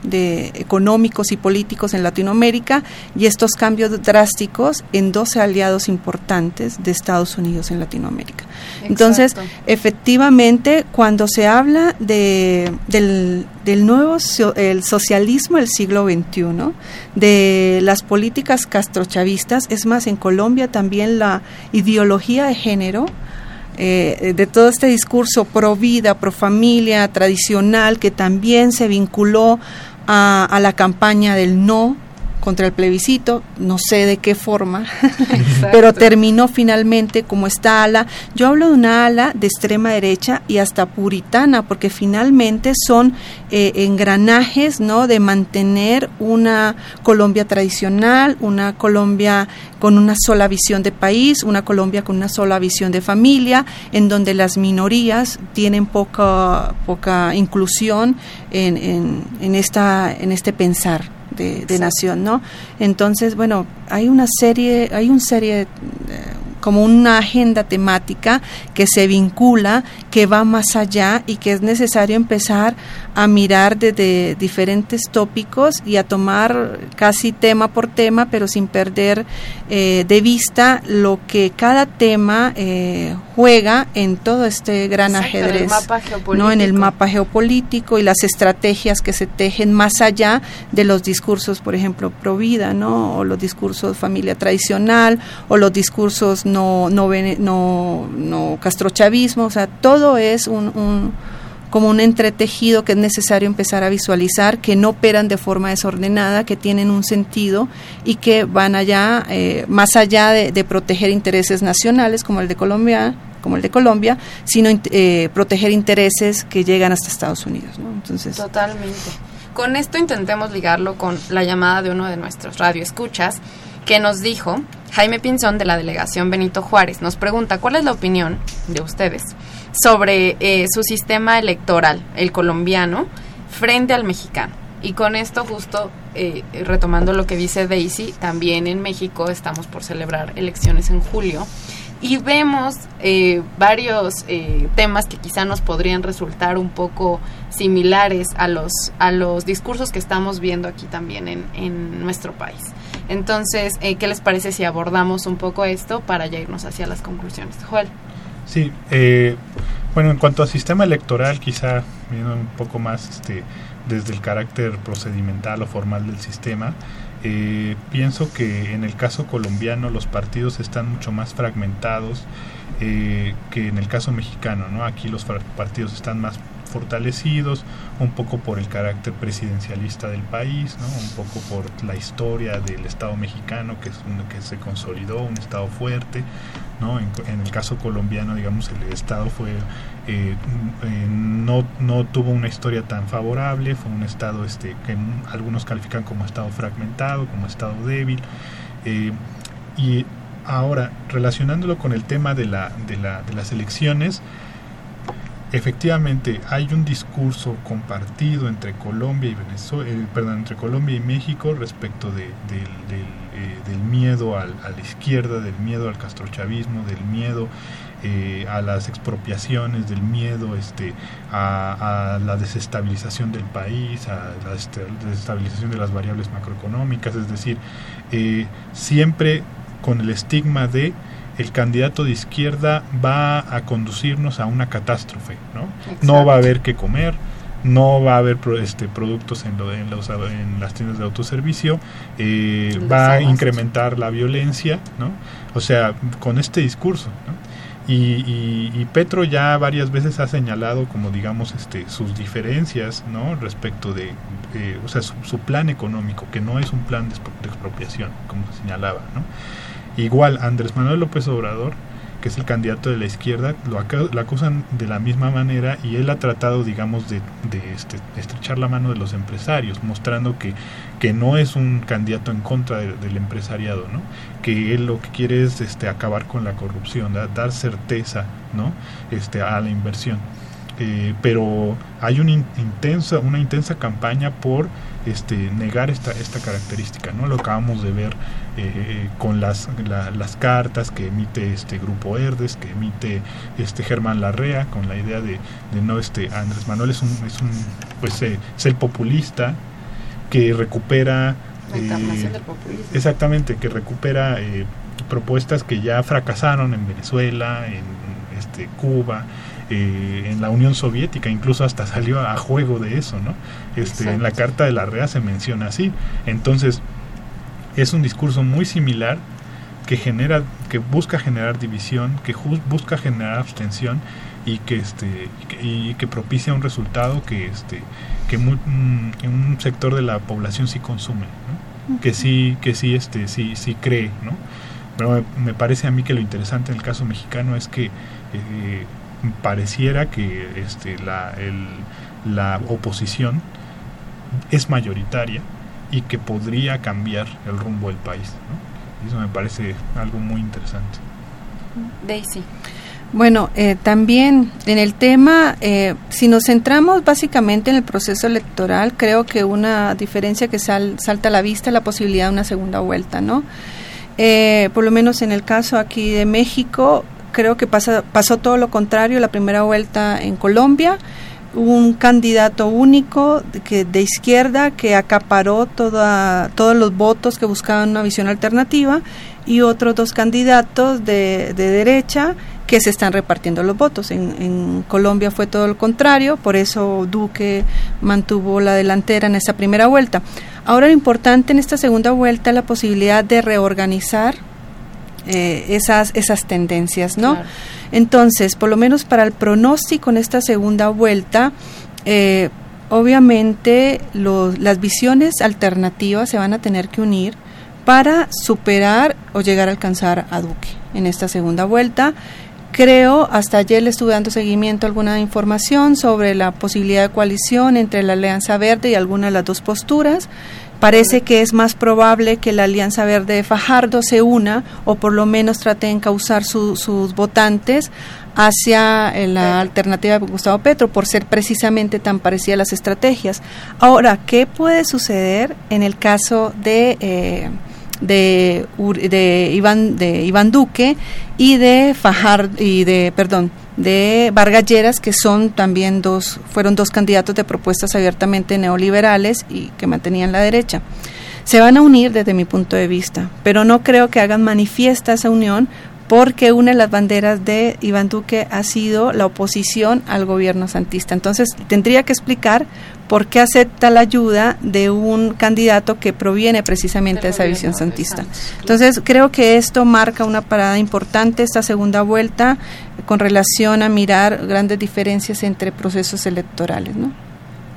de económicos y políticos en Latinoamérica y estos cambios drásticos en 12 aliados importantes de Estados Unidos en Latinoamérica. Entonces, efectivamente, cuando se habla de, del, del nuevo el socialismo del siglo XXI, de las políticas castrochavistas, es más, en Colombia también la ideología de género, eh, de todo este discurso pro vida, pro familia, tradicional, que también se vinculó a, la campaña del no contra el plebiscito, no sé de qué forma, pero terminó finalmente como esta ala. Yo hablo de una ala de extrema derecha y hasta puritana, porque finalmente son eh, engranajes ¿no? de mantener una Colombia tradicional, una Colombia con una sola visión de país, una Colombia con una sola visión de familia, en donde las minorías tienen poca, poca inclusión en, en, en, esta, en este pensar de, nación, ¿no? Entonces, bueno, hay una serie, hay una serie, como una agenda temática que se vincula, que va más allá y que es necesario empezar a mirar desde diferentes tópicos y a tomar casi tema por tema, pero sin perder eh, de vista lo que cada tema eh, juega en todo este gran ajedrez, en el, mapa ¿no? en el mapa geopolítico y las estrategias que se tejen más allá de los discursos, por ejemplo, pro vida, ¿no? o los discursos familia tradicional, o los discursos no, no, no, no castrochavismo, o sea, todo es un, como un entretejido que es necesario empezar a visualizar, que no operan de forma desordenada, que tienen un sentido y que van allá, eh, más allá de, proteger intereses nacionales como el de Colombia, como el de Colombia, sino eh, proteger intereses que llegan hasta Estados Unidos. ¿no? Entonces, Totalmente. Con esto intentemos ligarlo con la llamada de uno de nuestros radioescuchas que nos dijo, Jaime Pinzón de la delegación Benito Juárez, nos pregunta cuál es la opinión de ustedes sobre eh, su sistema electoral, el colombiano, frente al mexicano. Y con esto justo eh, retomando lo que dice Daisy, también en México estamos por celebrar elecciones en julio y vemos eh, varios eh, temas que quizá nos podrían resultar un poco similares a los, a los discursos que estamos viendo aquí también en, en nuestro país. Entonces, eh, ¿qué les parece si abordamos un poco esto para ya irnos hacia las conclusiones? Joel. Sí, bueno, en cuanto al sistema electoral, quizá viendo un poco más este, desde el carácter procedimental o formal del sistema, eh, pienso que en el caso colombiano los partidos están mucho más fragmentados eh, que en el caso mexicano. ¿no? Aquí los partidos están más fortalecidos, un poco por el carácter presidencialista del país, ¿no? un poco por la historia del Estado mexicano, que, es un, que se consolidó, un Estado fuerte. ¿no? En, el caso colombiano, digamos, el Estado fue eh, eh, no, no tuvo una historia tan favorable, fue un Estado este, que algunos califican como Estado fragmentado, como Estado débil. Eh, y ahora, relacionándolo con el tema de, la, de, la, de las elecciones, efectivamente hay un discurso compartido entre Colombia y Venezuela, eh, perdón, entre Colombia y México respecto de, eh, del miedo a la izquierda, del miedo al castrochavismo, del miedo eh, a las expropiaciones, del miedo este, a, la desestabilización del país, a la desestabilización de las variables macroeconómicas, es decir, siempre con el estigma de el candidato de izquierda va a conducirnos a una catástrofe, ¿no? No va a haber que comer, no va a haber este, productos en, lo, en, los, en las tiendas de autoservicio, eh, va a incrementar la violencia, ¿no? O sea, con este discurso, ¿no? Y, Petro ya varias veces ha señalado como digamos este sus diferencias no respecto de o sea su, su, plan económico que no es un plan de expropiación como señalaba no Igual Andrés Manuel López Obrador, que es el candidato de la izquierda, lo, acusan de la misma manera y él ha tratado, digamos, de, este, estrechar la mano de los empresarios, mostrando que, que no es un candidato en contra del empresariado, ¿no? que él lo que quiere es este, acabar con la corrupción, dar certeza ¿no? este, a la inversión. Eh, pero hay una intensa, una intensa campaña por este, negar esta, esta característica, ¿no? Lo acabamos de ver eh, con las, las cartas que emite este Grupo Herdes, que emite este Germán Larrea, con la idea de, no, este, Andrés Manuel es un, es un pues eh, es el populista que recupera... Eh, exactamente, que recupera propuestas que ya fracasaron en Venezuela, en este, Cuba, eh, en la Unión Soviética, incluso hasta salió a juego de eso, ¿no? Este, en la Carta de la REA se menciona así. Entonces, es un discurso muy similar que genera, que busca generar división, que busca generar abstención y que este y que propicia un resultado que este que mm, un sector de la población sí consume, que sí que sí este sí sí cree, ¿no? Pero me, parece a mí que lo interesante en el caso mexicano es que eh, pareciera que este, la, la oposición es mayoritaria y que podría cambiar el rumbo del país. Eso me parece algo muy interesante. Daisy. Bueno, eh, también en el tema, eh, si nos centramos básicamente en el proceso electoral, creo que una diferencia que salta a la vista es la posibilidad de una segunda vuelta, ¿no? Eh, por lo menos en el caso aquí de México, creo que pasa, pasó todo lo contrario la primera vuelta en Colombia un candidato único que, de izquierda que acaparó toda, todos los votos que buscaban una visión alternativa y otros dos candidatos de, de derecha que se están repartiendo los votos. En, en, Colombia fue todo lo contrario, por eso Duque mantuvo la delantera en esa primera vuelta. Ahora lo importante en esta segunda vuelta es la posibilidad de reorganizar eh, esas, esas tendencias, ¿no? Entonces, por lo menos para el pronóstico en esta segunda vuelta, eh, obviamente las visiones alternativas se van a tener que unir para superar o llegar a alcanzar a Duque en esta segunda vuelta. Creo, hasta ayer le estuve dando seguimiento a alguna información sobre la posibilidad de coalición entre la Alianza Verde y alguna de las dos posturas. Parece que es más probable que la Alianza Verde de Fajardo se una o por lo menos trate de encauzar sus votantes hacia eh, la alternativa de Gustavo Petro por ser precisamente tan parecida a las estrategias. Ahora, ¿qué puede suceder en el caso de... Eh, de, de Iván de Iván Duque y de Fajar y de perdón de Vargas Lleras que son también dos fueron dos candidatos de propuestas abiertamente neoliberales y que mantenían la derecha. Se van a unir desde mi punto de vista pero no creo que hagan manifiesta esa unión porque una de las banderas de Iván Duque ha sido la oposición al gobierno santista. Entonces, tendría que explicar por qué acepta la ayuda de un candidato que proviene precisamente de esa visión santista. Entonces, creo que esto marca una parada importante, esta segunda vuelta, con relación a mirar grandes diferencias entre procesos electorales, ¿no?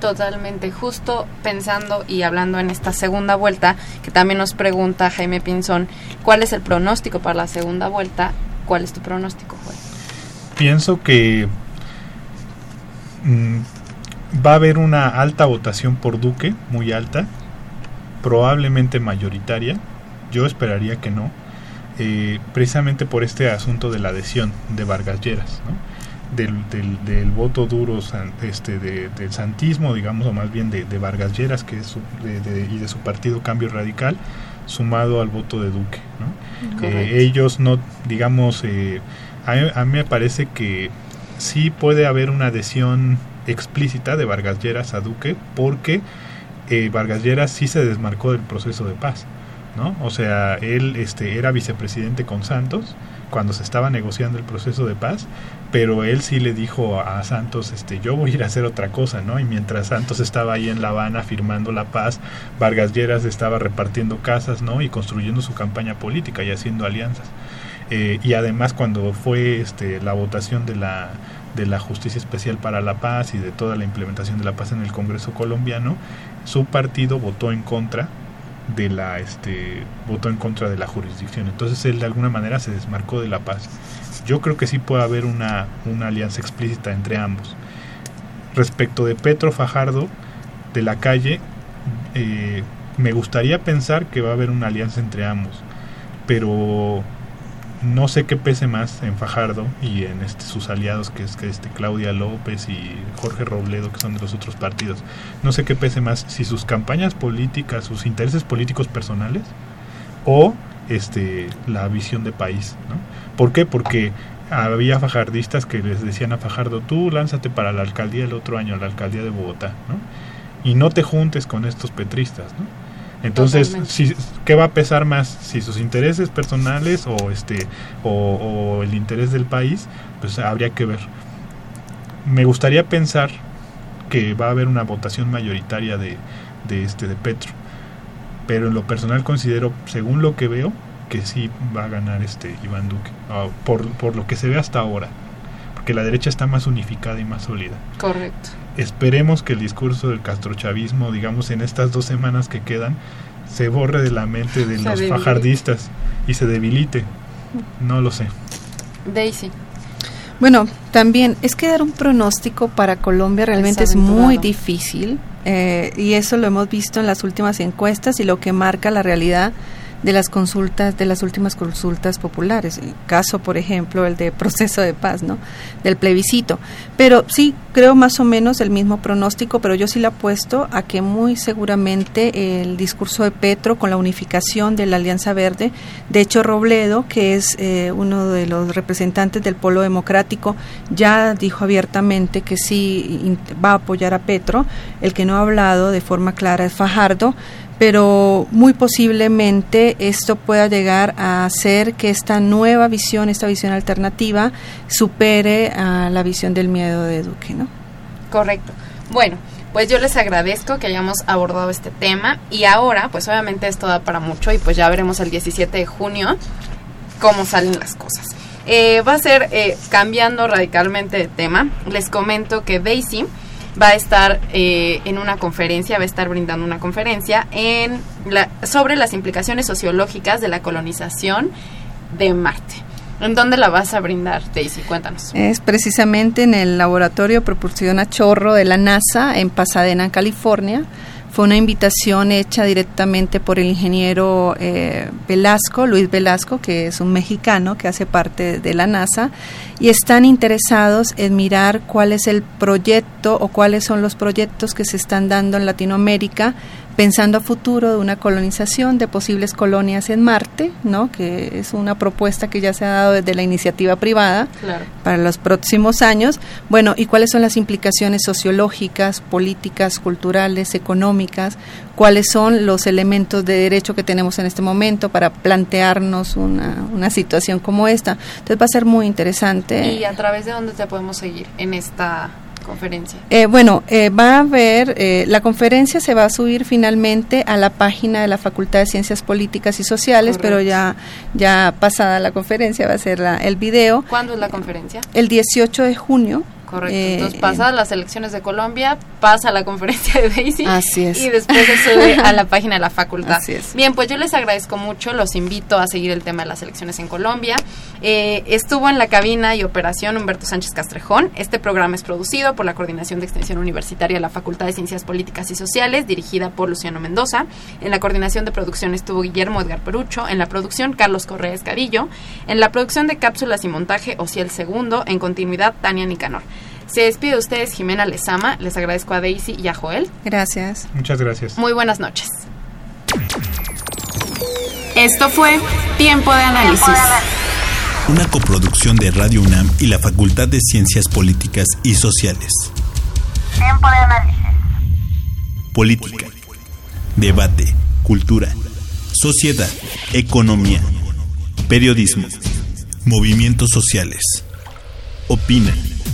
Totalmente, justo pensando y hablando en esta segunda vuelta, que también nos pregunta Jaime Pinzón, ¿cuál es el pronóstico para la segunda vuelta? ¿Cuál es tu pronóstico, Juan? Pienso que mm, va a haber una alta votación por Duque, muy alta, probablemente mayoritaria, yo esperaría que no, eh, precisamente por este asunto de la adhesión de Vargas Lleras, ¿no? Del, del, voto duro este, del santismo, digamos, o más bien de, Vargas Lleras que es y de su partido Cambio Radical, sumado al voto de Duque. Eh, ellos no, digamos, eh, a, mí me parece que sí puede haber una adhesión explícita de Vargas Lleras a Duque porque eh, Vargas Lleras sí se desmarcó del proceso de paz. ¿No? O sea, él este, era vicepresidente con Santos cuando se estaba negociando el proceso de paz pero él sí le dijo a Santos, este, yo voy a ir a hacer otra cosa, ¿no? Y mientras Santos estaba ahí en La Habana firmando la paz, Vargas Lleras estaba repartiendo casas, ¿no? Y construyendo su campaña política y haciendo alianzas. Eh, y además cuando fue este, la votación de la, de la Justicia Especial para la Paz y de toda la implementación de la paz en el Congreso colombiano, su partido votó en contra de la este votó en contra de la jurisdicción. Entonces él de alguna manera se desmarcó de la paz. Yo creo que sí puede haber una, una alianza explícita entre ambos. Respecto de Petro Fajardo, de la calle, eh, me gustaría pensar que va a haber una alianza entre ambos, pero no sé qué pese más en Fajardo y en este, sus aliados, que es que este Claudia López y Jorge Robledo, que son de los otros partidos. No sé qué pese más si sus campañas políticas, sus intereses políticos personales o este la visión de país, ¿no? ¿Por qué? Porque había fajardistas que les decían a Fajardo, tú lánzate para la alcaldía el otro año, la alcaldía de Bogotá, ¿no? Y no te juntes con estos petristas, ¿no? Entonces, si, ¿qué va a pesar más? Si sus intereses personales o este o, el interés del país, pues habría que ver. Me gustaría pensar que va a haber una votación mayoritaria de, de este de Petro, pero en lo personal considero, según lo que veo, que sí va a ganar este Iván Duque, ah, por, por lo que se ve hasta ahora, porque la derecha está más unificada y más sólida. Correcto. Esperemos que el discurso del castrochavismo, digamos, en estas dos semanas que quedan, se borre de la mente de los fajardistas y se debilite. No lo sé. Daisy. Bueno, también es que dar un pronóstico para Colombia realmente es muy difícil eh, y eso lo hemos visto en las últimas encuestas y lo que marca la realidad de las consultas, de las últimas consultas populares, el caso, por ejemplo, el de proceso de paz, ¿no? Del plebiscito. Pero sí, creo más o menos el mismo pronóstico, pero yo sí le apuesto a que muy seguramente el discurso de Petro con la unificación de la Alianza Verde, de hecho Robledo, que es eh, uno de los representantes del Polo Democrático, ya dijo abiertamente que sí va a apoyar a Petro, el que no ha hablado de forma clara es Fajardo, pero muy posiblemente esto pueda llegar a hacer que esta nueva visión, esta visión alternativa, supere a la visión del miedo de Duque, ¿no? Correcto. Bueno, pues yo les agradezco que hayamos abordado este tema y ahora, pues obviamente esto da para mucho y pues ya veremos el 17 de junio cómo salen las cosas. Eh, va a ser eh, cambiando radicalmente de tema. Les comento que Daisy va a estar eh, en una conferencia, va a estar brindando una conferencia en sobre las implicaciones sociológicas de la colonización de Marte. ¿En dónde la vas a brindar, Daisy? Cuéntanos. Es precisamente en el laboratorio Proporciona Chorro de la NASA en Pasadena, California. Fue una invitación hecha directamente por el ingeniero eh, Velasco, Luis Velasco, que es un mexicano que hace parte de la NASA, y están interesados en mirar cuál es el proyecto o cuáles son los proyectos que se están dando en Latinoamérica pensando a futuro de una colonización de posibles colonias en Marte, ¿no? que es una propuesta que ya se ha dado desde la iniciativa privada para los próximos años. Bueno, ¿y cuáles son las implicaciones sociológicas, políticas, culturales, económicas? ¿Cuáles son los elementos de derecho que tenemos en este momento para plantearnos una, una situación como esta? Entonces va a ser muy interesante. ¿Y a través de dónde te podemos seguir en esta conferencia? Eh, bueno, eh, va a haber, eh, la conferencia se va a subir finalmente a la página de la Facultad de Ciencias Políticas y Sociales, pero ya, ya pasada la conferencia va a ser la, el video. ¿Cuándo es la conferencia? El 18 de junio. Correcto. Entonces, pasadas las elecciones de Colombia, pasa la conferencia de Daisy. Así es. Y después se sube a la página de la facultad. Así es. Bien, pues yo les agradezco mucho. Los invito a seguir el tema de las elecciones en Colombia. Eh, estuvo en la cabina y operación Humberto Sánchez Castrejón. Este programa es producido por la Coordinación de Extensión Universitaria de la Facultad de Ciencias Políticas y Sociales, dirigida por Luciano Mendoza. En la coordinación de producción estuvo Guillermo Edgar Perucho. En la producción, Carlos Correa Escadillo. En la producción de cápsulas y montaje, Ociel Segundo. En continuidad, Tania Nicanor. Se despide de ustedes Jimena Lezama. Les agradezco a Daisy y a Joel. Gracias. Muchas gracias. Muy buenas noches. Esto fue Tiempo de Análisis. Una coproducción de Radio UNAM y la Facultad de Ciencias Políticas y Sociales. Tiempo de análisis. Política, debate, cultura, sociedad, economía, periodismo, movimientos sociales. Opina,